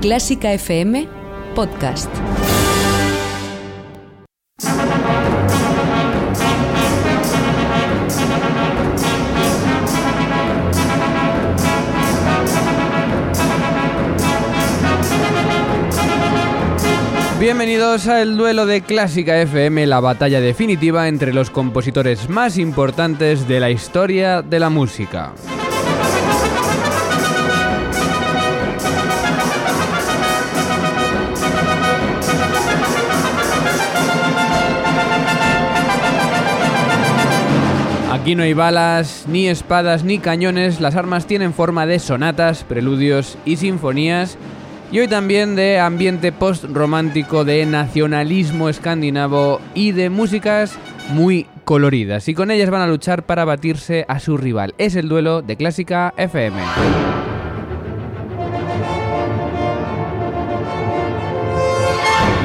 Clásica FM Podcast. Bienvenidos al duelo de Clásica FM, la batalla definitiva entre los compositores más importantes de la historia de la música. Aquí no hay balas, ni espadas, ni cañones, las armas tienen forma de sonatas, preludios y sinfonías y hoy también de ambiente post-romántico, de nacionalismo escandinavo y de músicas muy coloridas. Y con ellas van a luchar para batirse a su rival. Es el duelo de Clásica FM.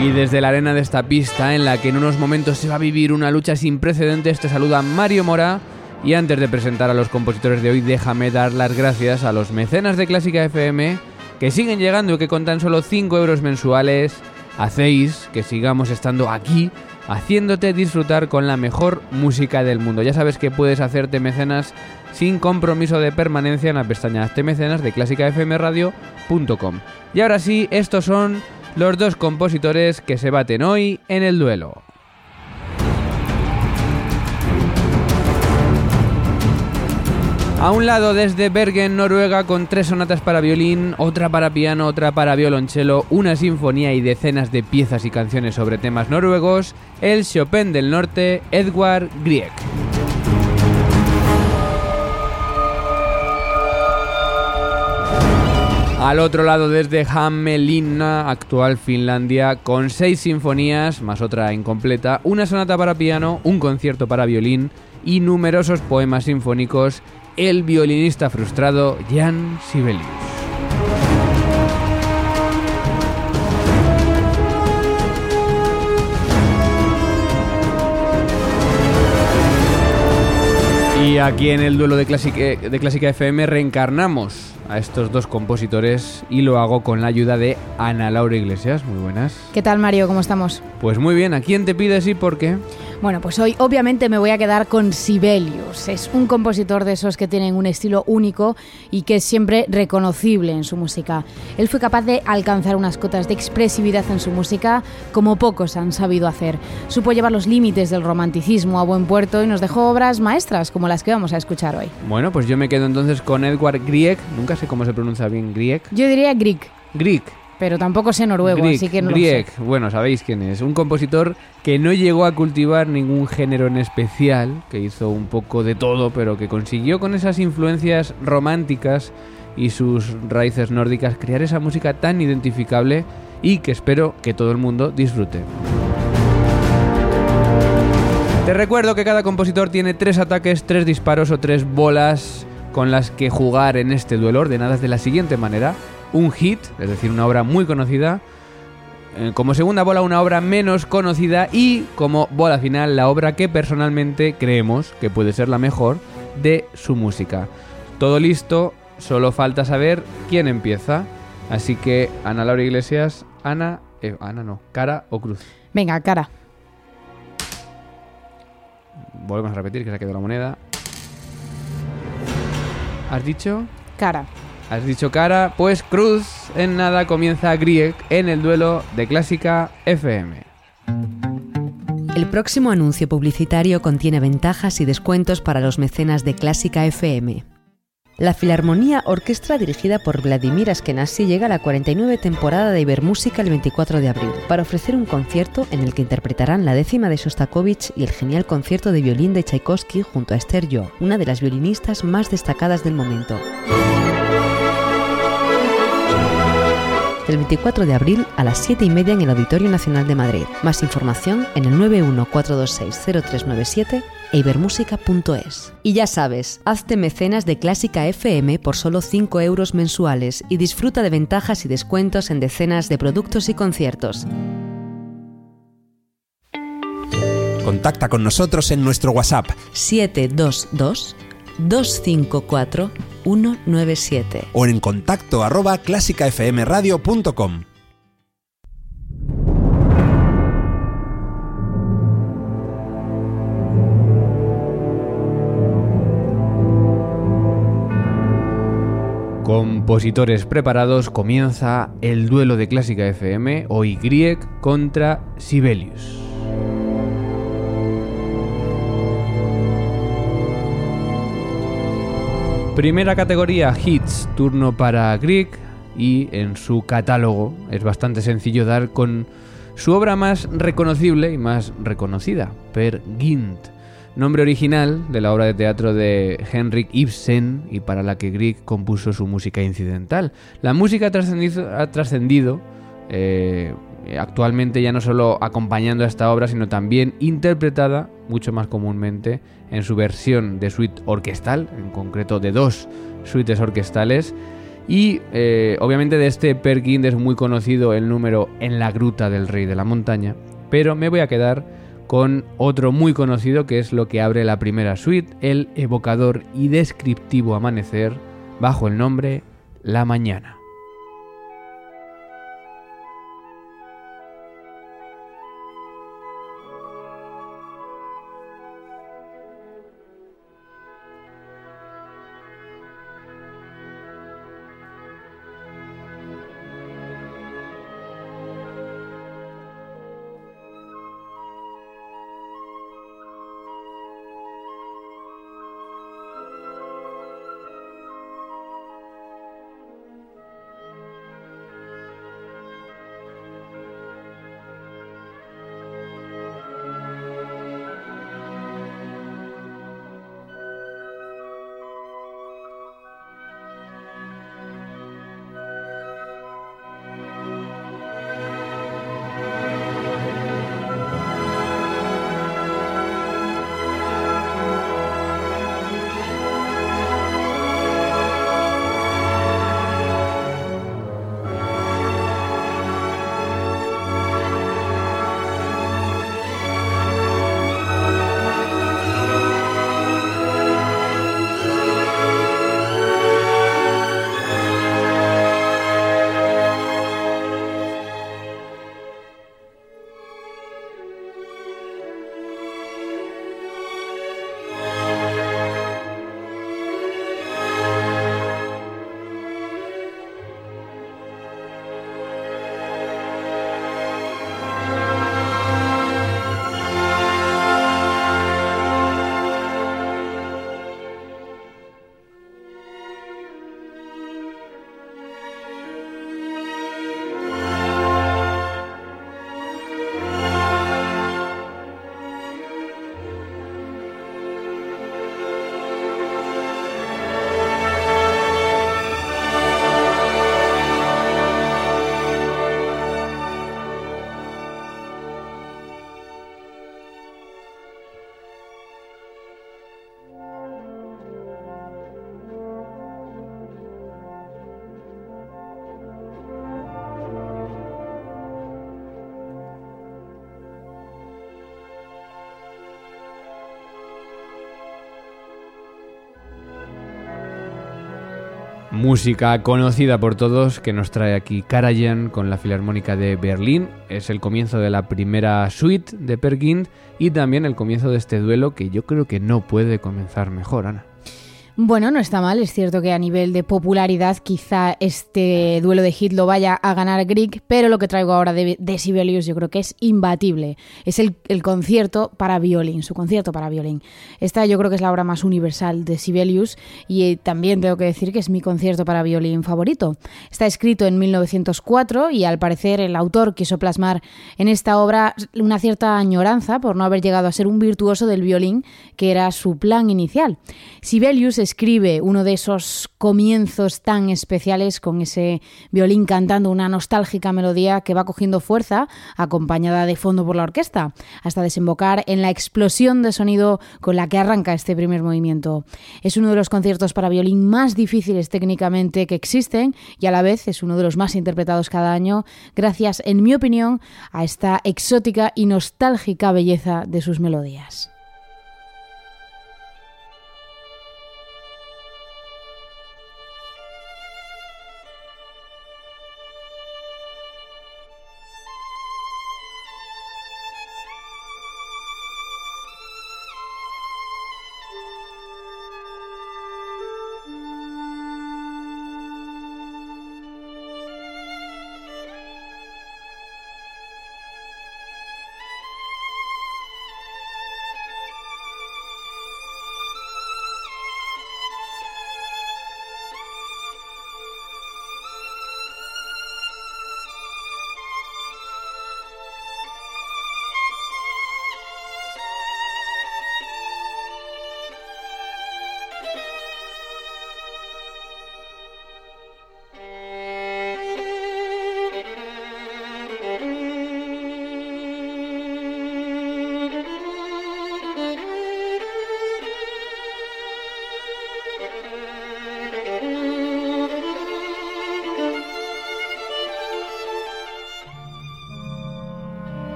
Y desde la arena de esta pista, en la que en unos momentos se va a vivir una lucha sin precedentes, te saluda Mario Mora. Y antes de presentar a los compositores de hoy, déjame dar las gracias a los mecenas de Clásica FM que siguen llegando y que con tan solo 5 euros mensuales hacéis que sigamos estando aquí haciéndote disfrutar con la mejor música del mundo. Ya sabes que puedes hacerte mecenas sin compromiso de permanencia en la pestaña Hazte mecenas de clásicafmradio.com. Y ahora sí, estos son los dos compositores que se baten hoy en el duelo. A un lado desde Bergen, Noruega, con tres sonatas para violín, otra para piano, otra para violonchelo, una sinfonía y decenas de piezas y canciones sobre temas noruegos, el Chopin del Norte, Edward Grieg. Al otro lado desde Hamelina, actual Finlandia, con seis sinfonías, más otra incompleta, una sonata para piano, un concierto para violín y numerosos poemas sinfónicos el violinista frustrado Jan Sibelius. Y aquí en el duelo de Clásica, de Clásica FM reencarnamos a estos dos compositores y lo hago con la ayuda de Ana Laura Iglesias. Muy buenas. ¿Qué tal Mario? ¿Cómo estamos? Pues muy bien. ¿A quién te pides y por qué? Bueno, pues hoy obviamente me voy a quedar con Sibelius. Es un compositor de esos que tienen un estilo único y que es siempre reconocible en su música. Él fue capaz de alcanzar unas cotas de expresividad en su música como pocos han sabido hacer. Supo llevar los límites del romanticismo a buen puerto y nos dejó obras maestras como las que vamos a escuchar hoy. Bueno, pues yo me quedo entonces con Edward Grieg. Nunca sé cómo se pronuncia bien Grieg. Yo diría Grieg. Grieg pero tampoco sé noruego, así que no Grieg, lo sé. bueno, sabéis quién es. Un compositor que no llegó a cultivar ningún género en especial, que hizo un poco de todo, pero que consiguió con esas influencias románticas y sus raíces nórdicas crear esa música tan identificable y que espero que todo el mundo disfrute. Te recuerdo que cada compositor tiene tres ataques, tres disparos o tres bolas con las que jugar en este duelo ordenadas de la siguiente manera un hit, es decir, una obra muy conocida. Eh, como segunda bola, una obra menos conocida. Y como bola final, la obra que personalmente creemos que puede ser la mejor de su música. Todo listo, solo falta saber quién empieza. Así que, Ana Laura Iglesias, Ana. Eh, Ana no, cara o cruz. Venga, cara. Volvemos a repetir que se ha quedado la moneda. ¿Has dicho? Cara. Has dicho cara, pues Cruz en nada comienza Grieg en el duelo de Clásica FM. El próximo anuncio publicitario contiene ventajas y descuentos para los mecenas de Clásica FM. La Filarmonía Orquestra dirigida por Vladimir Askenazi llega a la 49 temporada de Ibermúsica el 24 de abril para ofrecer un concierto en el que interpretarán la décima de Shostakovich y el genial concierto de violín de Tchaikovsky junto a Esther Jo, una de las violinistas más destacadas del momento. del 24 de abril a las 7 y media en el Auditorio Nacional de Madrid. Más información en el 914260397 e ibermúsica.es. Y ya sabes, hazte mecenas de Clásica FM por solo 5 euros mensuales y disfruta de ventajas y descuentos en decenas de productos y conciertos. Contacta con nosotros en nuestro WhatsApp 722 254 197. O en contacto arroba clásicafmradio.com. Compositores preparados, comienza el duelo de Clásica FM, hoy Grieg contra Sibelius. Primera categoría, hits, turno para Grieg y en su catálogo es bastante sencillo dar con su obra más reconocible y más reconocida, Per Gint nombre original de la obra de teatro de Henrik Ibsen y para la que Grieg compuso su música incidental. La música ha trascendido eh, actualmente ya no solo acompañando a esta obra, sino también interpretada mucho más comúnmente en su versión de suite orquestal, en concreto de dos suites orquestales. Y eh, obviamente de este Perkin es muy conocido el número En la gruta del rey de la montaña, pero me voy a quedar con otro muy conocido que es lo que abre la primera suite, el evocador y descriptivo amanecer, bajo el nombre La Mañana. Música conocida por todos que nos trae aquí Karajan con la Filarmónica de Berlín. Es el comienzo de la primera suite de Per y también el comienzo de este duelo que yo creo que no puede comenzar mejor, Ana. Bueno, no está mal. Es cierto que a nivel de popularidad quizá este duelo de hit lo vaya a ganar Grieg, pero lo que traigo ahora de, Sibelius yo creo que es imbatible. Es el, concierto para violín, su concierto para violín. Esta yo creo que es la obra más universal de Sibelius y eh, también tengo que decir que es mi concierto para violín favorito. Está escrito en 1904 y al parecer el autor quiso plasmar en esta obra una cierta añoranza por no haber llegado a ser un virtuoso del violín que era su plan inicial. Sibelius escribe uno de esos comienzos tan especiales con ese violín cantando una nostálgica melodía que va cogiendo fuerza, acompañada de fondo por la orquesta, hasta desembocar en la explosión de sonido con la que arranca este primer movimiento. Es uno de los conciertos para violín más difíciles técnicamente que existen y a la vez es uno de los más interpretados cada año, gracias, en mi opinión, a esta exótica y nostálgica belleza de sus melodías.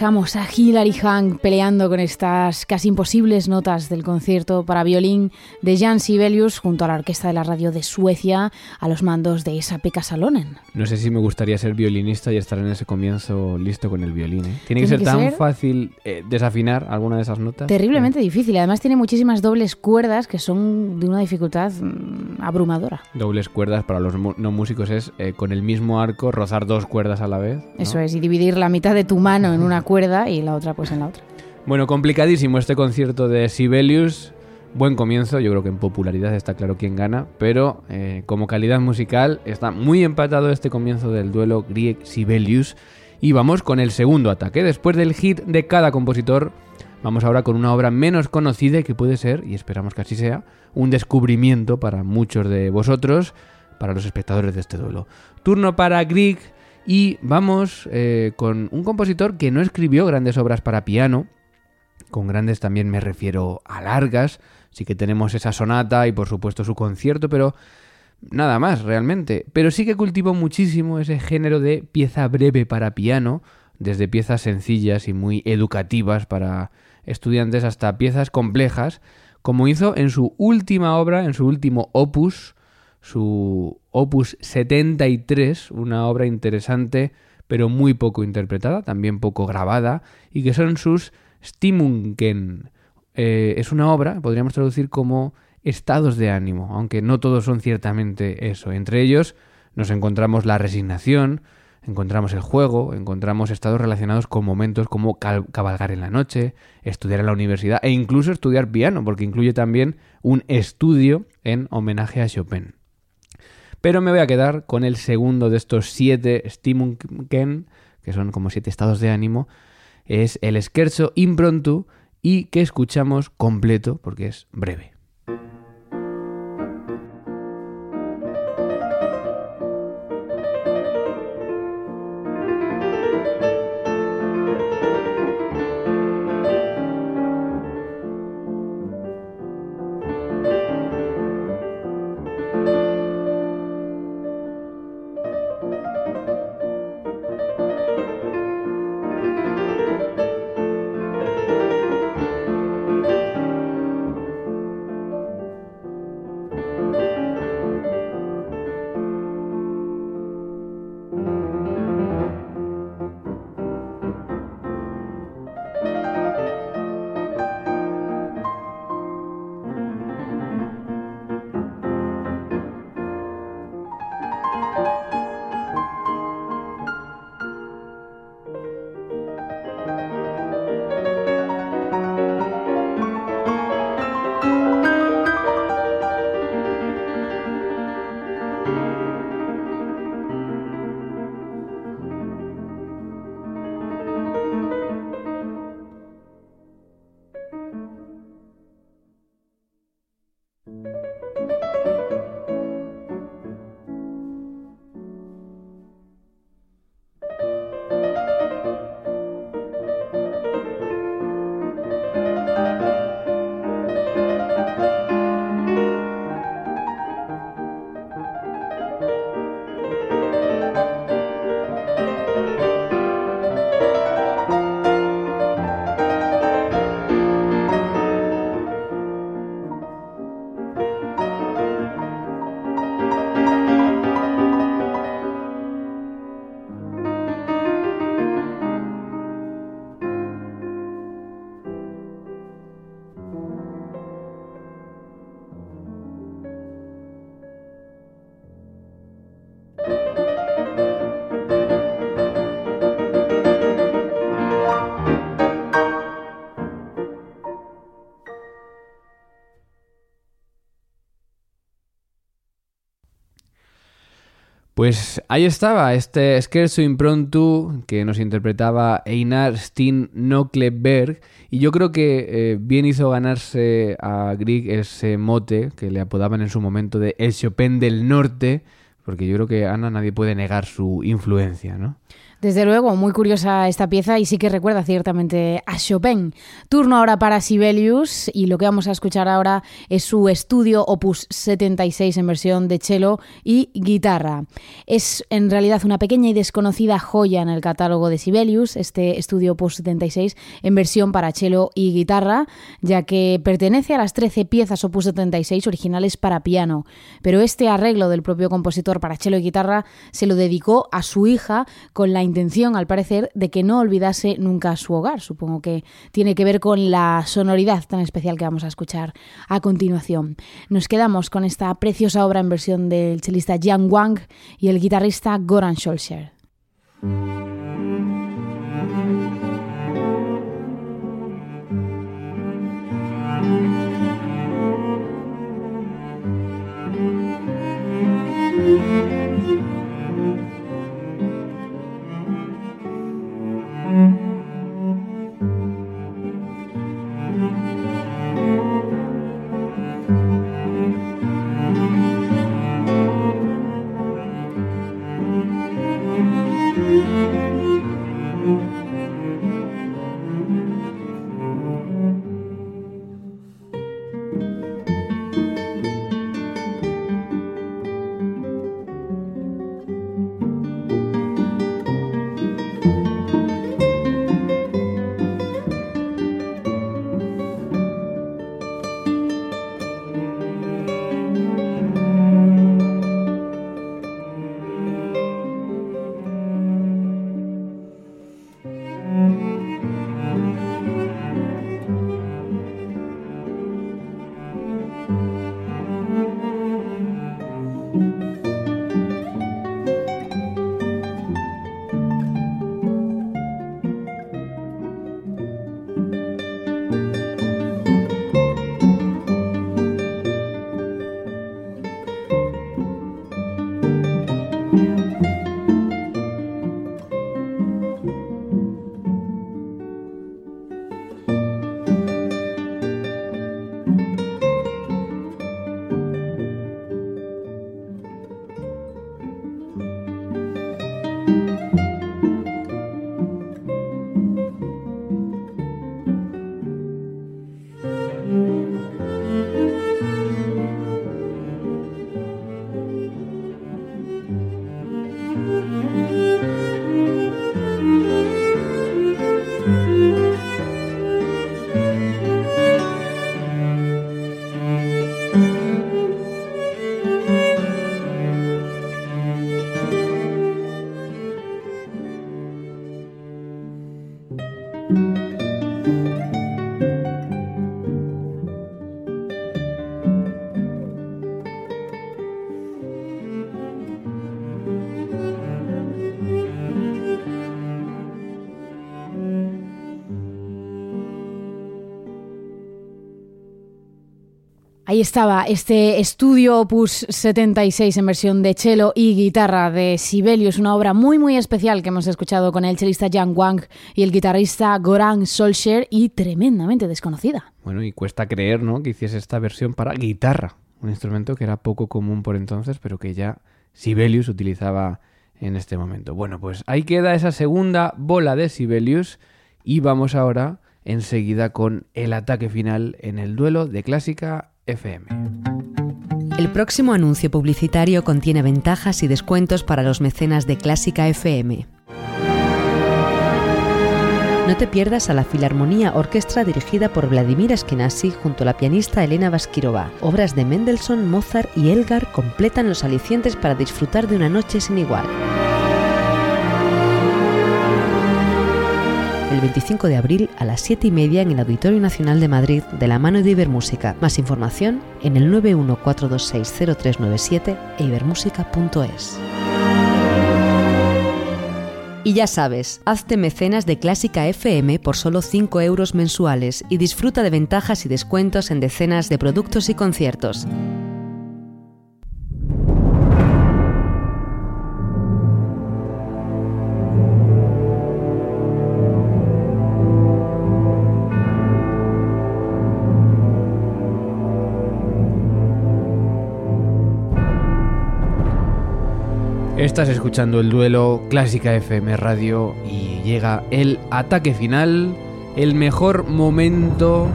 Dejamos a Hilary Hank peleando con estas casi imposibles notas del concierto para violín de Jan Sibelius junto a la orquesta de la radio de Suecia a los mandos de esa Pekka Salonen. No sé si me gustaría ser violinista y estar en ese comienzo listo con el violín. ¿eh? Tiene que ser tan fácil eh, desafinar alguna de esas notas. Terriblemente difícil. Además tiene muchísimas dobles cuerdas que son de una dificultad mm, abrumadora. Dobles cuerdas para los no músicos es eh, con el mismo arco rozar dos cuerdas a la vez. Eso es, y dividir la mitad de tu mano en un una cuerda y la otra pues en la otra. Bueno, complicadísimo este concierto de Sibelius. Buen comienzo, yo creo que en popularidad está claro quién gana, pero eh, como calidad musical está muy empatado este comienzo del duelo Grieg-Sibelius. Y vamos con el segundo ataque. Después del hit de cada compositor, vamos ahora con una obra menos conocida y que puede ser, y esperamos que así sea, un descubrimiento para muchos de vosotros, para los espectadores de este duelo. Turno para Grieg y vamos eh, con un compositor que no escribió grandes obras para piano, con grandes también me refiero a largas, sí que tenemos esa sonata y por supuesto su concierto, pero nada más realmente. Pero sí que cultivó muchísimo ese género de pieza breve para piano, desde piezas sencillas y muy educativas para estudiantes hasta piezas complejas, como hizo en su última obra, en su último opus, su opus 73, una obra interesante pero muy poco interpretada, también poco grabada, y que son sus Stimmungen. Eh, es una obra, podríamos traducir como estados de ánimo, aunque no todos son ciertamente eso. Entre ellos nos encontramos la resignación, encontramos el juego, encontramos estados relacionados con momentos como cabalgar en la noche, estudiar en la universidad e incluso estudiar piano, porque incluye también un estudio en homenaje a Chopin. Pero me voy a quedar con el segundo de estos siete Stimmungen, que son como siete estados de ánimo. Es el Scherzo Improntu y que escuchamos completo porque es breve. Pues ahí estaba este Scherzo Improntu que nos interpretaba Einar Steen Nokleberg y yo creo que eh, bien hizo ganarse a Grieg ese mote que le apodaban en su momento de El Chopin del Norte porque yo creo que Ana nadie puede negar su influencia, ¿no? Desde luego, muy curiosa esta pieza y sí que recuerda ciertamente a Chopin. Turno ahora para Sibelius y lo que vamos a escuchar ahora es su estudio Opus 76 en versión de cello y guitarra. Es en realidad una pequeña y desconocida joya en el catálogo de Sibelius, este estudio Opus 76 en versión para cello y guitarra, ya que pertenece a las 13 piezas Opus 76 originales para piano. Pero este arreglo del propio compositor para cello y guitarra se lo dedicó a su hija con la intención, al parecer, de que no olvidase nunca su hogar. Supongo que tiene que ver con la sonoridad tan especial que vamos a escuchar a continuación. Nos quedamos con esta preciosa obra en versión del chelista Jiang Wang y el guitarrista Goran Scholzer. Estaba este estudio Opus 76 en versión de cello y guitarra de Sibelius, una obra muy muy especial que hemos escuchado con el chelista Jan Wang y el guitarrista Goran Solskjaer y tremendamente desconocida. Bueno, y cuesta creer, ¿no?, que hiciese esta versión para guitarra, un instrumento que era poco común por entonces, pero que ya Sibelius utilizaba en este momento. Bueno, pues ahí queda esa segunda bola de Sibelius y vamos ahora enseguida con el ataque final en el duelo de clásica FM. El próximo anuncio publicitario contiene ventajas y descuentos para los mecenas de Clásica FM. No te pierdas a la Filarmonía Orquestra dirigida por Vladimir Eskenazi junto a la pianista Elena Baskirova. Obras de Mendelssohn, Mozart y Elgar completan los alicientes para disfrutar de una noche sin igual. El 25 de abril a las 7 y media en el Auditorio Nacional de Madrid de la mano de Ibermúsica. Más información en el 914260397 e ibermúsica.es. Y ya sabes, hazte mecenas de Clásica FM por solo 5 euros mensuales y disfruta de ventajas y descuentos en decenas de productos y conciertos. Estás escuchando el duelo Clásica FM Radio y llega el ataque final, el mejor momento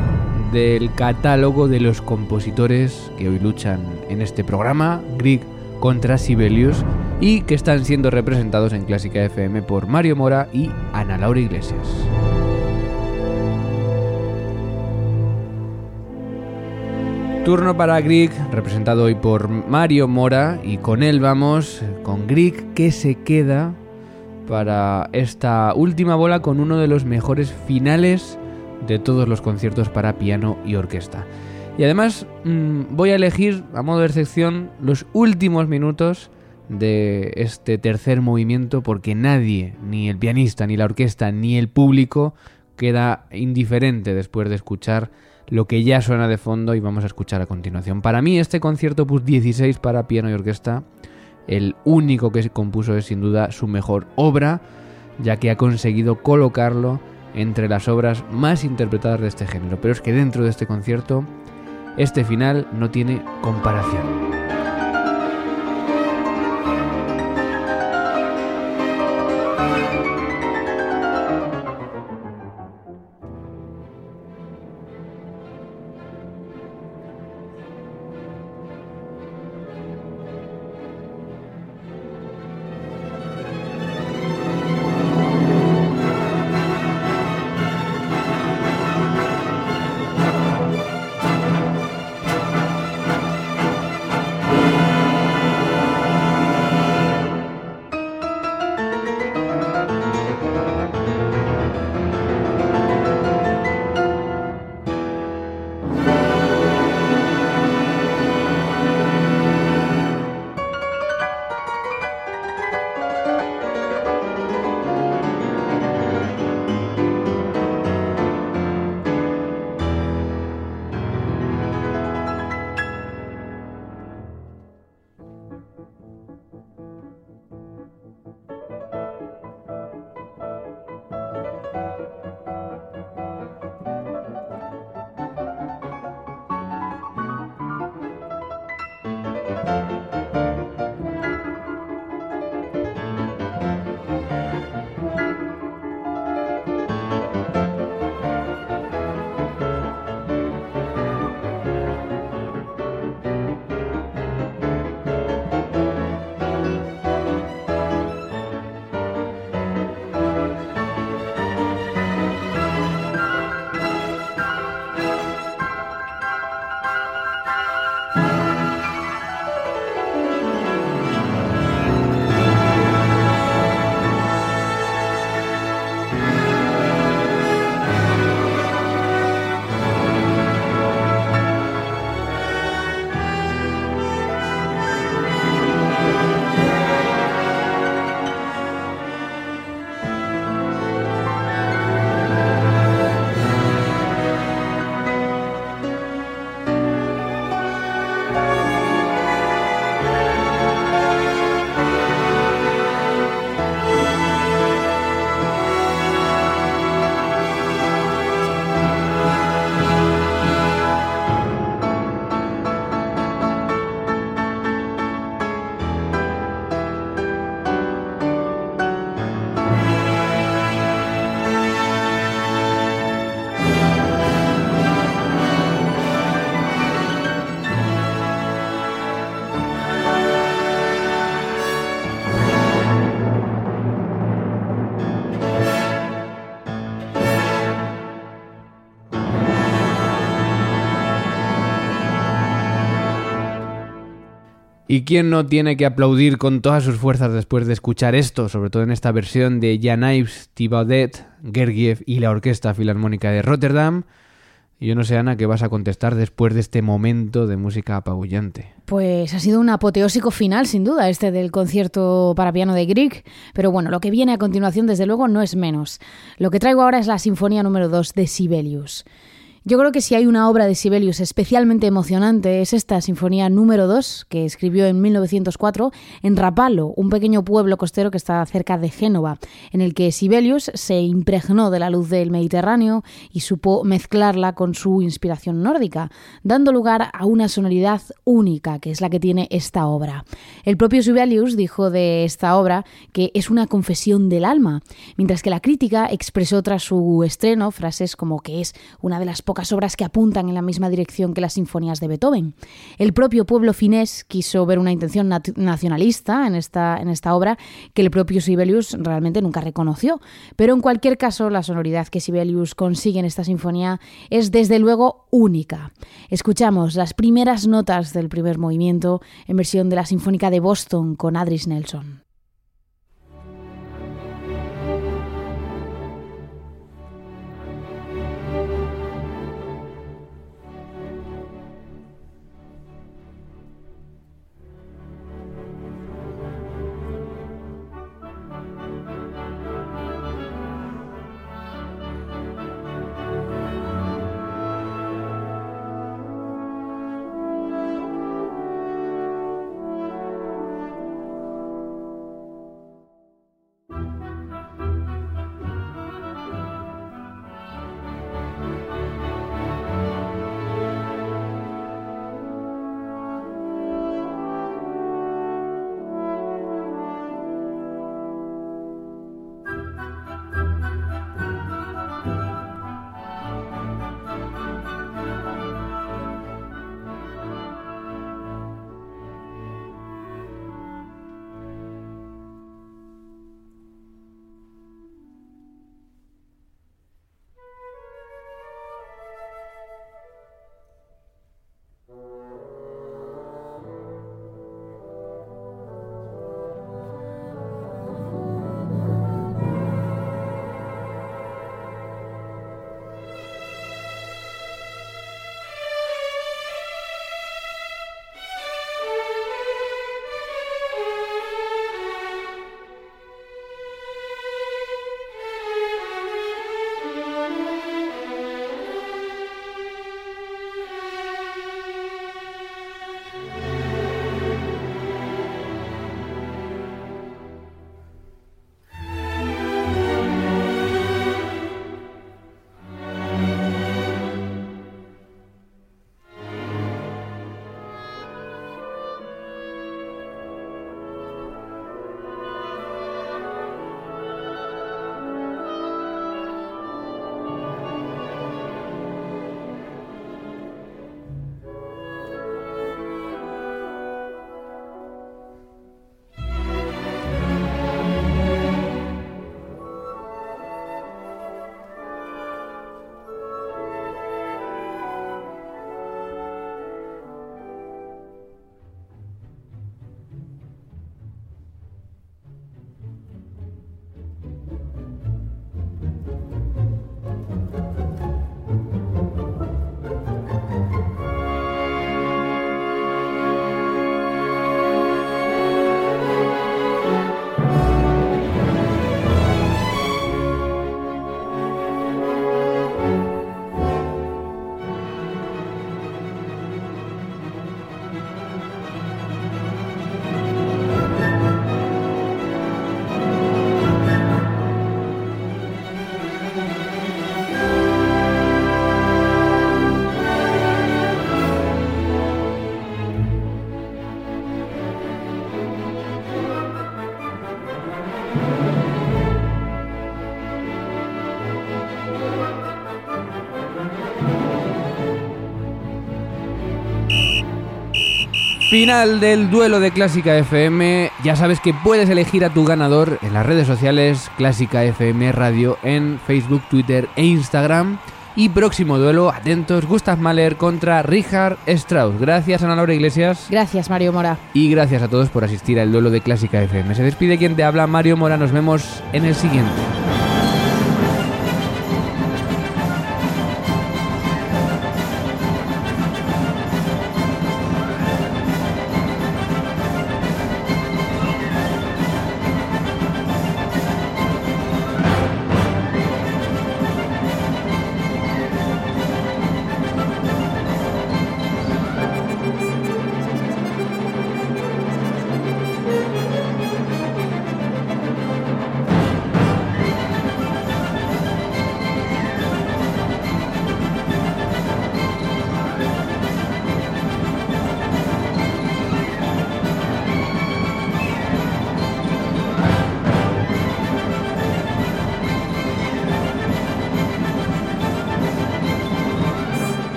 del catálogo de los compositores que hoy luchan en este programa, Grieg contra Sibelius, y que están siendo representados en Clásica FM por Mario Mora y Ana Laura Iglesias. Turno para Grieg, representado hoy por Mario Mora, y con él vamos con Grieg que se queda para esta última bola con uno de los mejores finales de todos los conciertos para piano y orquesta. Y además mm, voy a elegir, a modo de excepción, los últimos minutos de este tercer movimiento porque nadie, ni el pianista, ni la orquesta, ni el público, queda indiferente después de escuchar lo que ya suena de fondo y vamos a escuchar a continuación. Para mí este concierto opus 16 para piano y orquesta, el único que compuso es sin duda su mejor obra, ya que ha conseguido colocarlo entre las obras más interpretadas de este género. Pero es que dentro de este concierto, este final no tiene comparación. ¿Y quién no tiene que aplaudir con todas sus fuerzas después de escuchar esto, sobre todo en esta versión de Jan Ives, Thibaudet, Gergiev y la Orquesta Filarmónica de Rotterdam? yo no sé, Ana, qué vas a contestar después de este momento de música apabullante. Pues ha sido un apoteósico final, sin duda, este del concierto para piano de Grieg. Pero bueno, lo que viene a continuación, desde luego, no es menos. Lo que traigo ahora es la Sinfonía número 2 de Sibelius. Yo creo que si hay una obra de Sibelius especialmente emocionante es esta Sinfonía número 2 que escribió en 1904 en Rapallo, un pequeño pueblo costero que está cerca de Génova, en el que Sibelius se impregnó de la luz del Mediterráneo y supo mezclarla con su inspiración nórdica, dando lugar a una sonoridad única que es la que tiene esta obra. El propio Sibelius dijo de esta obra que es una confesión del alma, mientras que la crítica expresó tras su estreno frases como que es una de las obras que apuntan en la misma dirección que las sinfonías de Beethoven. El propio pueblo finés quiso ver una intención nacionalista en esta, en esta obra que el propio Sibelius realmente nunca reconoció. Pero en cualquier caso, la sonoridad que Sibelius consigue en esta sinfonía es desde luego única. Escuchamos las primeras notas del primer movimiento en versión de la Sinfónica de Boston con Adris Nelson. Final del duelo de Clásica FM. Ya sabes que puedes elegir a tu ganador en las redes sociales Clásica FM Radio en Facebook, Twitter e Instagram. Y próximo duelo, atentos, Gustav Mahler contra Richard Strauss. Gracias Ana Laura Iglesias. Gracias Mario Mora. Y gracias a todos por asistir al duelo de Clásica FM. Se despide quien te habla, Mario Mora. Nos vemos en el siguiente.